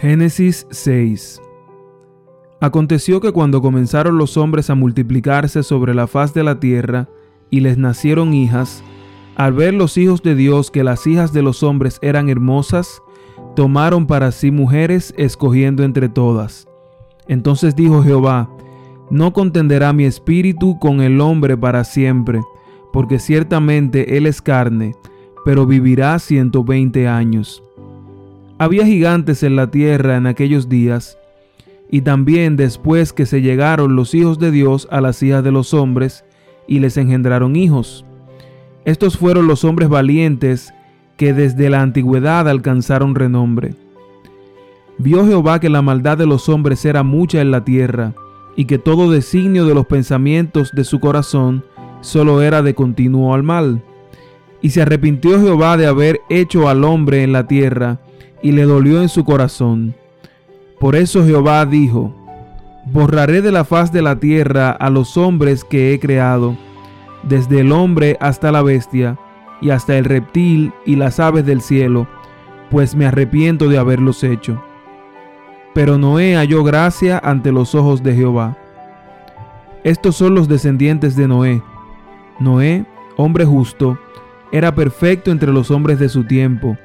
Génesis 6 Aconteció que cuando comenzaron los hombres a multiplicarse sobre la faz de la tierra, y les nacieron hijas, al ver los hijos de Dios que las hijas de los hombres eran hermosas, tomaron para sí mujeres escogiendo entre todas. Entonces dijo Jehová, No contenderá mi espíritu con el hombre para siempre, porque ciertamente él es carne, pero vivirá ciento veinte años. Había gigantes en la tierra en aquellos días, y también después que se llegaron los hijos de Dios a las hijas de los hombres, y les engendraron hijos. Estos fueron los hombres valientes que desde la antigüedad alcanzaron renombre. Vio Jehová que la maldad de los hombres era mucha en la tierra, y que todo designio de los pensamientos de su corazón solo era de continuo al mal. Y se arrepintió Jehová de haber hecho al hombre en la tierra, y le dolió en su corazón. Por eso Jehová dijo, Borraré de la faz de la tierra a los hombres que he creado, desde el hombre hasta la bestia, y hasta el reptil y las aves del cielo, pues me arrepiento de haberlos hecho. Pero Noé halló gracia ante los ojos de Jehová. Estos son los descendientes de Noé. Noé, hombre justo, era perfecto entre los hombres de su tiempo,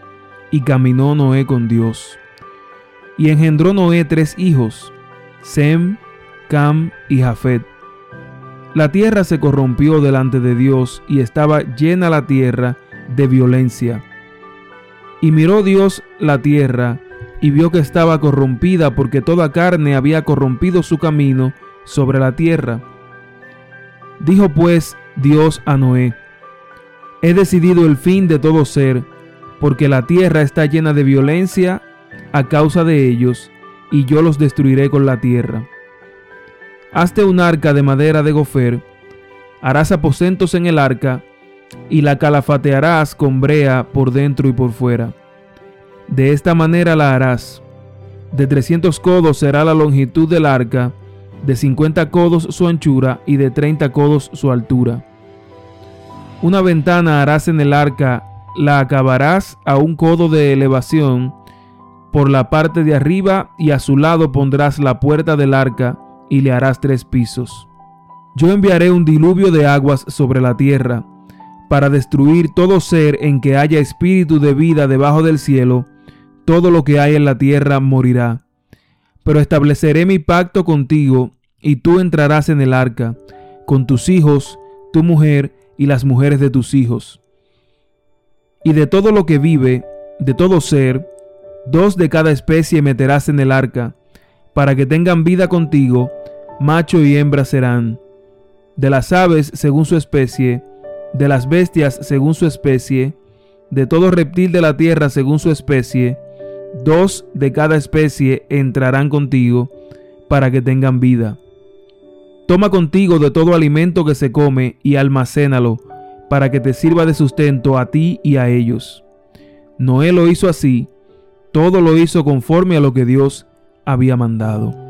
y caminó Noé con Dios. Y engendró Noé tres hijos, Sem, Cam y Jafet. La tierra se corrompió delante de Dios y estaba llena la tierra de violencia. Y miró Dios la tierra y vio que estaba corrompida porque toda carne había corrompido su camino sobre la tierra. Dijo pues Dios a Noé, He decidido el fin de todo ser, porque la tierra está llena de violencia a causa de ellos, y yo los destruiré con la tierra. Hazte un arca de madera de gofer, harás aposentos en el arca, y la calafatearás con brea por dentro y por fuera. De esta manera la harás. De trescientos codos será la longitud del arca, de cincuenta codos su anchura y de treinta codos su altura. Una ventana harás en el arca la acabarás a un codo de elevación por la parte de arriba y a su lado pondrás la puerta del arca y le harás tres pisos. Yo enviaré un diluvio de aguas sobre la tierra para destruir todo ser en que haya espíritu de vida debajo del cielo, todo lo que hay en la tierra morirá. Pero estableceré mi pacto contigo y tú entrarás en el arca, con tus hijos, tu mujer y las mujeres de tus hijos y de todo lo que vive, de todo ser, dos de cada especie meterás en el arca, para que tengan vida contigo, macho y hembra serán. De las aves según su especie, de las bestias según su especie, de todo reptil de la tierra según su especie, dos de cada especie entrarán contigo, para que tengan vida. Toma contigo de todo alimento que se come y almacénalo, para que te sirva de sustento a ti y a ellos. Noé lo hizo así, todo lo hizo conforme a lo que Dios había mandado.